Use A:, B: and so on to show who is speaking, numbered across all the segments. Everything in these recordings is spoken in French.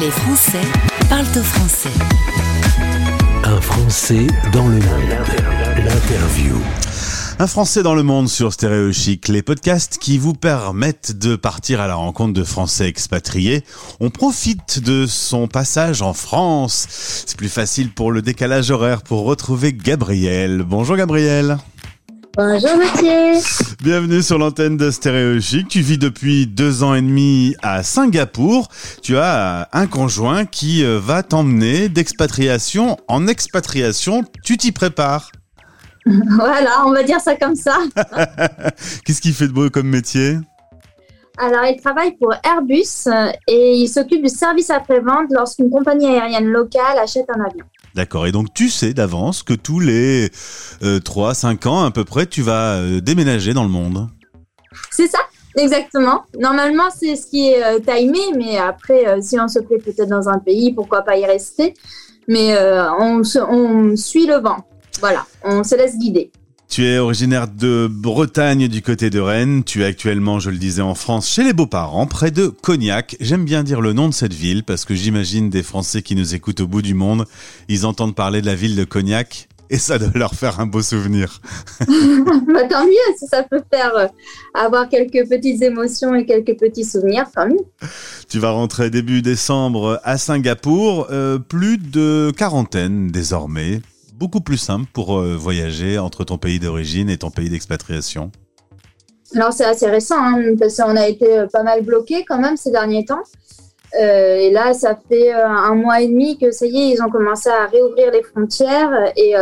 A: Les Français parlent au français.
B: Un Français dans le monde. L'interview.
C: Un Français dans le monde sur Stéréo Chic, les podcasts qui vous permettent de partir à la rencontre de Français expatriés. On profite de son passage en France. C'est plus facile pour le décalage horaire pour retrouver Gabriel. Bonjour Gabriel.
D: Bonjour Mathieu.
C: Bienvenue sur l'antenne de Stéréo Chic. Tu vis depuis deux ans et demi à Singapour. Tu as un conjoint qui euh, va t'emmener d'expatriation en expatriation. Tu t'y prépares.
D: Voilà, on va dire ça comme ça.
C: Qu'est-ce qu'il fait de beau comme métier?
D: Alors, il travaille pour Airbus euh, et il s'occupe du service après-vente lorsqu'une compagnie aérienne locale achète un avion.
C: D'accord. Et donc tu sais d'avance que tous les euh, 3-5 ans à peu près, tu vas euh, déménager dans le monde.
D: C'est ça Exactement. Normalement, c'est ce qui est euh, timé, mais après, euh, si on se plaît peut-être dans un pays, pourquoi pas y rester Mais on, se- on suit le vent. Voilà, on se laisse guider.
C: Tu es originaire de Bretagne du côté de Rennes. Tu es actuellement, je le disais, en France chez les beaux-parents, près de Cognac. J'aime bien dire le nom de cette ville parce que j'imagine des Français qui nous écoutent au bout du monde, ils entendent parler de la ville de Cognac et ça doit leur faire un beau souvenir.
D: Bah, tant mieux, si ça peut faire euh, avoir quelques petites émotions et quelques petits souvenirs, tant mieux.
C: Tu vas rentrer début décembre à Singapour, euh, plus de quarantaine désormais. Beaucoup plus simple pour euh, voyager entre ton pays d'origine et ton pays d'expatriation.
D: Alors c'est assez récent, hein, parce qu'on a été euh, pas mal bloqué quand même ces derniers temps. Euh, et là, ça fait un mois et demi que ça y est, ils ont commencé à réouvrir les frontières. Et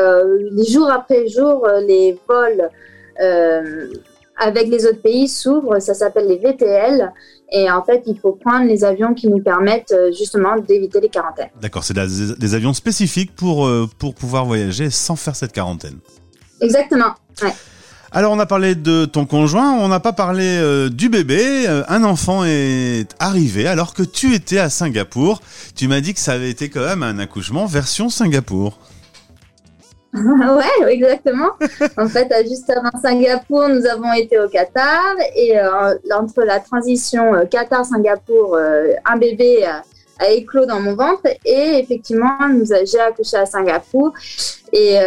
D: jours après jour, les vols avec les autres pays s'ouvrent. Ça s'appelle les VTL. Et en fait, il faut prendre les avions qui nous permettent euh, justement d'éviter les quarantaines.
C: D'accord, c'est des, avions spécifiques pour, euh, pour pouvoir voyager sans faire cette quarantaine.
D: Exactement. Ouais.
C: Alors on a parlé de ton conjoint, on n'a pas parlé euh, du bébé. Euh, un enfant est arrivé alors que tu étais à Singapour. Tu m'as dit que ça avait été quand même un accouchement version Singapour.
D: ouais, exactement. En fait, juste avant Singapour, nous avons été au Qatar et euh, entre la transition euh, Qatar-Singapour, euh, un bébé a, éclos dans mon ventre et effectivement, nous a- j'ai accouché à Singapour et,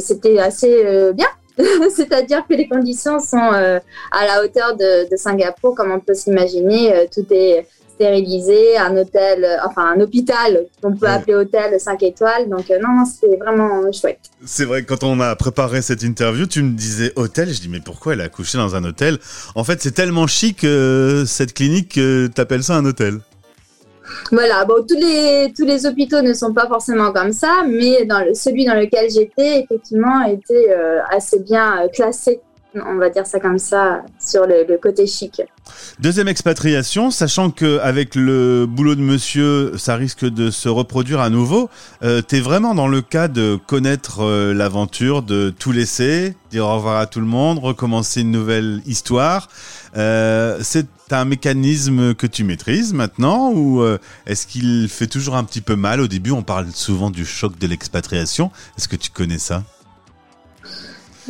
D: c'était assez bien. C'est-à-dire que les conditions sont à la hauteur de, de Singapour, comme on peut s'imaginer. Tout est stérilisé, un hôtel, euh, enfin un hôpital qu'on peut
C: Ouais.
D: appeler hôtel 5 étoiles. Donc euh, non, c'était vraiment chouette.
C: C'est vrai que quand on a préparé cette interview, tu me disais hôtel. Je dis mais pourquoi elle a accouché dans un hôtel? En fait, c'est tellement chic euh, cette clinique que t'appelles ça un hôtel.
D: Voilà, bon, tous les, tous les hôpitaux ne sont pas forcément comme ça, mais dans le, celui dans lequel j'étais, effectivement, était euh, assez bien classé, on va dire ça comme ça, sur le, côté chic.
C: Deuxième expatriation, sachant que avec le boulot de monsieur, ça risque de se reproduire à nouveau. Euh, T'es vraiment dans le cas de connaître euh, l'aventure, de tout laisser, dire au revoir à tout le monde, recommencer une nouvelle histoire. Euh, C'est un mécanisme que tu maîtrises maintenant ou euh, est-ce qu'il fait toujours un petit peu mal? Au début On parle souvent du choc de l'expatriation. Est-ce que tu connais ça?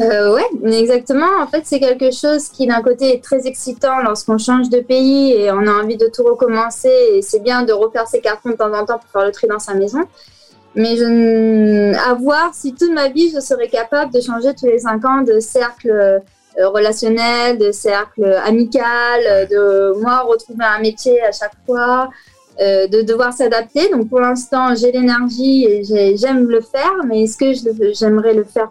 D: Euh, ouais, exactement. En fait, c'est quelque chose qui, d'un côté, est très excitant lorsqu'on change de pays et on a envie de tout recommencer. Et c'est bien de refaire ses cartons de temps en temps pour faire le tri dans sa maison. Mais je, à voir si toute ma vie, je serais capable de changer tous les cinq ans de cercle euh, relationnel, de cercle amical, de moi retrouver un métier à chaque fois, euh, de devoir s'adapter. Donc pour l'instant, j'ai l'énergie et j'ai- j'aime le faire, mais est-ce que j'aimerais le faire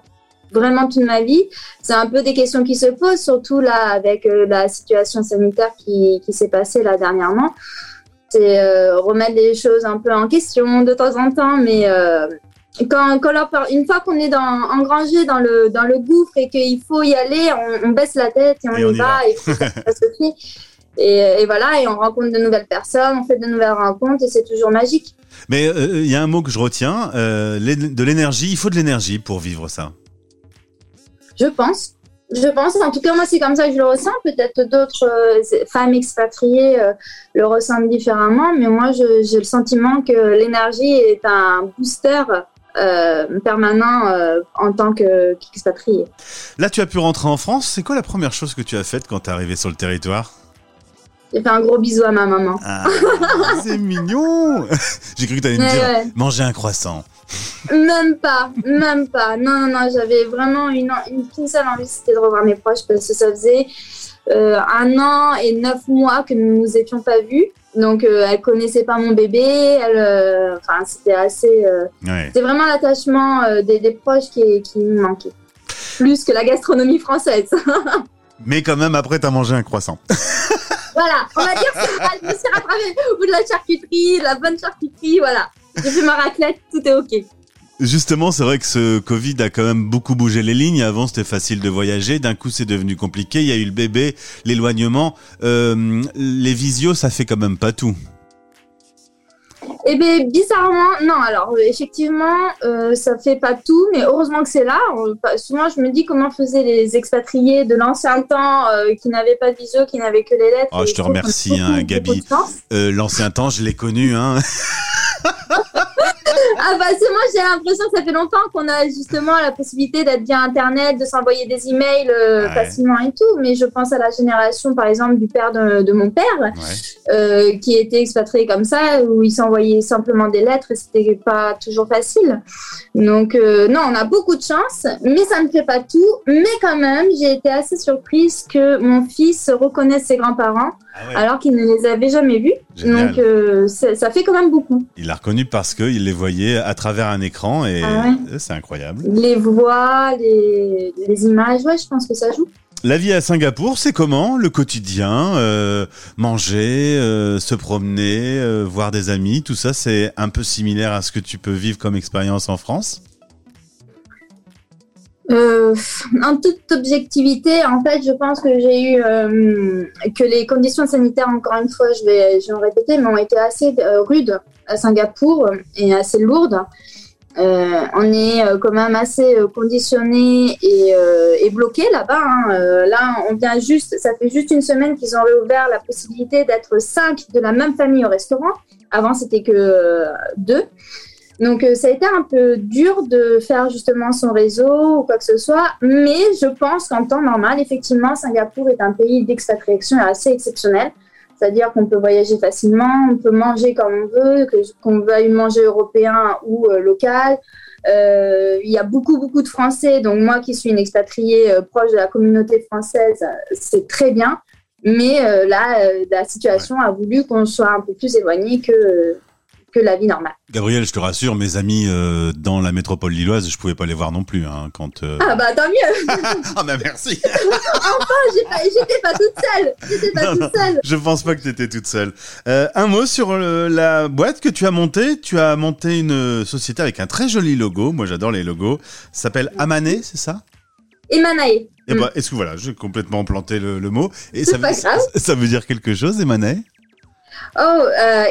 D: vraiment toute ma vie C'est un peu des questions qui se posent, surtout là avec euh, la situation sanitaire qui, qui s'est passée là dernièrement. C'est euh, remettre les choses un peu en question de temps en temps, mais euh, quand, quand leur une fois qu'on est dans, engrangé dans le, dans le gouffre et qu'il faut y aller, on, on baisse la tête et on,
C: Et
D: y va,
C: va.
D: et puis ça, ça se fait. Et, et voilà, et on rencontre de nouvelles personnes, on fait de nouvelles rencontres et c'est toujours magique.
C: Mais euh, il y a un mot que je retiens, euh, de l'énergie. Il faut de l'énergie pour vivre ça.
D: Je pense. Je pense, en tout cas, moi, c'est comme ça que je le ressens. Peut-être d'autres euh, femmes expatriées euh, le ressentent différemment, mais moi, j'ai le sentiment que l'énergie est un booster euh, permanent en tant que- qu'expatrié.
C: Là, tu as pu rentrer en France. C'est quoi la première chose que tu as faite quand tu es arrivé sur le territoire?
D: J'ai fait un gros bisou à ma maman.
C: Ah, c'est mignon J'ai cru que tu allais me dire
D: ouais.
C: manger un croissant.
D: Même pas, même pas. Non, non, non, j'avais vraiment une, une, une seule envie, c'était de revoir mes proches parce que ça faisait euh, un an et neuf mois que nous nous étions pas vus. Donc, euh, elle connaissait pas mon bébé. Elle, euh, c'était assez. euh,
C: Ouais.
D: c'était vraiment l'attachement des, des proches qui, qui me manquait. Plus que la gastronomie française.
C: Mais quand même, après, t'as mangé un croissant.
D: Voilà, on va dire que je me suis rattrapée au bout de la charcuterie, de la bonne charcuterie, voilà. J'ai fait ma raclette, tout est ok.
C: Justement, c'est vrai que ce Covid a quand même beaucoup bougé les lignes. Avant, c'était facile de voyager. D'un coup, c'est devenu compliqué. Il y a eu le bébé, l'éloignement. Euh, les visios, ça fait quand même pas tout.
D: Eh bien, bizarrement, non. Alors, euh, effectivement, euh, ça fait pas tout, mais heureusement que c'est là. On- pas- souvent, je me dis comment faisaient les expatriés de l'ancien temps euh, qui n'avaient pas de visio, qui n'avaient que les lettres.
C: Oh, je te remercie, hein, Gabi. Euh, L'ancien temps, je l'ai connu. Hein.
D: Ah bah c'est moi, j'ai l'impression que ça fait longtemps qu'on a justement la possibilité d'être via Internet, de s'envoyer des emails euh,
C: Ouais.
D: facilement et tout. Mais je pense à la génération, par exemple, du père de, de mon père,
C: Ouais.
D: euh, qui était expatrié comme ça, où il s'envoyait simplement des lettres et c'était pas toujours facile. Donc euh, non, on a beaucoup de chance, mais ça ne fait pas tout. Mais quand même, j'ai été assez surprise que mon fils reconnaisse ses grands-parents
C: Ah ouais.
D: alors qu'il ne les avait jamais vus.
C: Génial.
D: Donc euh, c'est- ça fait quand même beaucoup.
C: Il l'a reconnu parce qu'il les voyait à travers un écran et
D: Ah
C: euh, c'est incroyable.
D: Les voix, les, les images, ouais, je pense que ça joue.
C: La vie à Singapour, c'est comment? Le quotidien, euh, manger, euh, se promener, euh, voir des amis, tout ça, c'est un peu similaire à ce que tu peux vivre comme expérience en France?
D: Euh, en toute objectivité, en fait, je pense que j'ai eu euh, que les conditions sanitaires, encore une fois, je vais, je vais me répéter, mais ont été assez euh, rudes à Singapour et assez lourdes. On est quand même assez conditionné et, et bloqué là-bas. hein. Là, on vient juste, ça fait juste une semaine qu'ils ont réouvert la possibilité d'être cinq de la même famille au restaurant. Avant, c'était que deux. Donc, euh, ça a été un peu dur de faire justement son réseau ou quoi que ce soit, mais je pense qu'en temps normal, effectivement, Singapour est un pays d'expatriation assez exceptionnel. C'est-à-dire qu'on peut voyager facilement, on peut manger comme on veut, qu'on veuille manger européen ou euh, local. Euh, il y a beaucoup, beaucoup de Français. Donc, moi qui suis une expatriée proche de la communauté française, c'est très bien. Mais là, la situation a voulu qu'on soit un peu plus éloigné que, que la vie normale.
C: Gabriel, je te rassure, mes amis euh, dans la métropole lilloise, je pouvais pas les voir non plus. Hein, quand, euh...
D: Ah bah tant mieux
C: ah bah merci
D: pas- J'étais pas toute seule J'étais pas
C: Non,
D: toute seule
C: Je pense pas que tu étais toute seule. Euh, un mot sur la boîte que tu as montée. Tu as monté une société avec un très joli logo. Moi, j'adore les logos. Ça s'appelle Amané, c'est ça?
D: Et Manae
C: Eh ben, est-ce que voilà, j'ai complètement planté le, le mot. Et ça,
D: pas
C: veut-
D: grave.
C: ça, ça veut dire quelque chose, Emané
D: Oh, euh.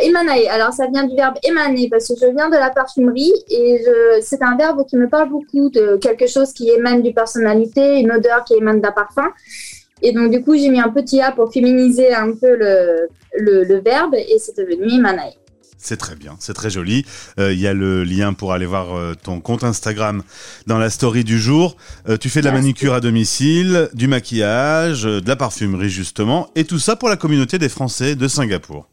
D: Alors, ça vient du verbe émaner parce que je viens de la parfumerie et c'est un verbe qui me parle beaucoup de quelque chose qui émane d'une personnalité, une odeur qui émane d'un parfum. Et donc, du coup, j'ai mis un petit A pour féminiser un peu le, le, le verbe et c'est devenu émanae.
C: C'est très bien, c'est très joli. Euh, Il y a le lien pour aller voir euh, ton compte Instagram dans la story du jour. Euh, tu fais de la
D: Merci.
C: manucure à domicile, du maquillage, de la parfumerie justement, et tout ça pour la communauté des Français de Singapour.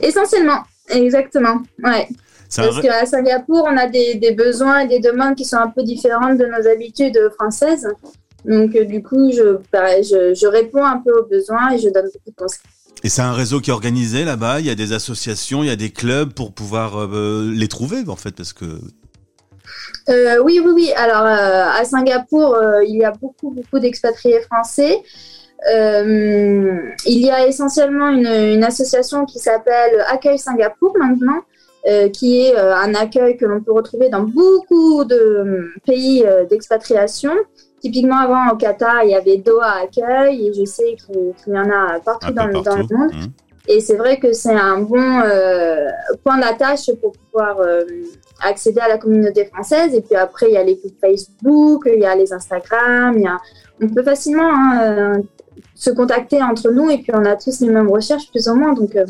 D: Essentiellement, exactement. Ouais. Parce qu'à Singapour, on a des, des besoins et des demandes qui sont un peu différentes de nos habitudes françaises. Donc, euh, du coup, je, pareil, je, je réponds un peu aux besoins et je donne beaucoup de conseils.
C: Et c'est un réseau qui est organisé là-bas? Il y a des associations, il y a des clubs pour pouvoir euh, les trouver en fait, parce que
D: Euh, oui, oui, oui. Alors, euh, à Singapour, euh, il y a beaucoup, beaucoup d'expatriés français. Euh, il y a essentiellement une, une association qui s'appelle Accueil Singapour maintenant, euh, qui est euh, un accueil que l'on peut retrouver dans beaucoup de pays d'expatriation. Typiquement, avant, au Qatar, il y avait Doha Accueil, et je sais qu'il y en a partout, dans, le, dans le
C: partout.
D: monde.
C: Mmh.
D: Et c'est vrai que c'est un bon point d'attache pour pouvoir accéder à la communauté française. Et puis après, il y a les groupes Facebook, il y a les Instagram. Il y a... On peut facilement hein, se contacter entre nous et puis on a tous les mêmes recherches plus ou moins. Donc euh,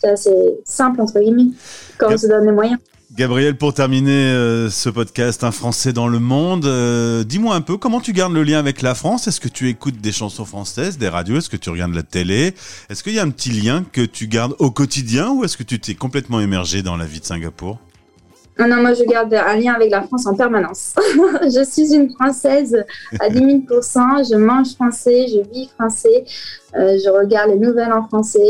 D: c'est assez simple, entre guillemets, quand on se donne les moyens.
C: Gabriel, pour terminer euh, ce podcast Un Français dans le monde, euh, dis-moi un peu comment tu gardes le lien avec la France? Est-ce que tu écoutes des chansons françaises, des radios? Est-ce que tu regardes la télé? Est-ce qu'il y a un petit lien que tu gardes au quotidien ou est-ce que tu t'es complètement émergé dans la vie de Singapour?
D: Non, non, moi je garde un lien avec la France en permanence. je suis une Française à 10 000 Je mange français, je vis français, euh, je regarde les nouvelles en français.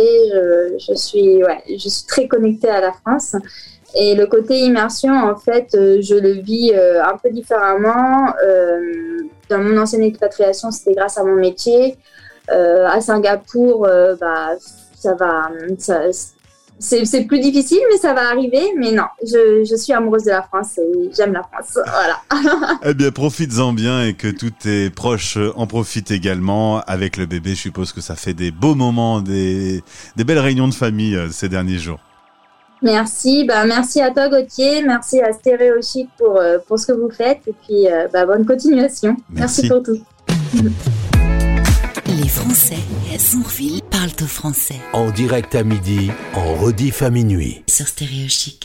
D: Je, suis, ouais, je suis très connectée à la France. Et le côté immersion, en fait, euh, je le vis euh, un peu différemment. Dans mon ancienne expatriation, c'était grâce à mon métier. à Singapour, bah, ça va, c'est plus difficile, mais ça va arriver. Mais non, je, je suis amoureuse de la France et j'aime la France. Voilà.
C: eh bien, profites-en bien et que tous tes proches en profitent également. Avec le bébé, je suppose que ça fait des beaux moments, des, des belles réunions de famille ces derniers jours.
D: Merci, bah, merci à toi Gauthier, merci à Stéréo Chic pour, euh, pour ce que vous faites et puis euh, bah, bonne continuation. Merci. pour tout.
A: Français Sourville parlent au français.
B: En direct à midi, en rediff à minuit.
A: Sur Stéréo Chic.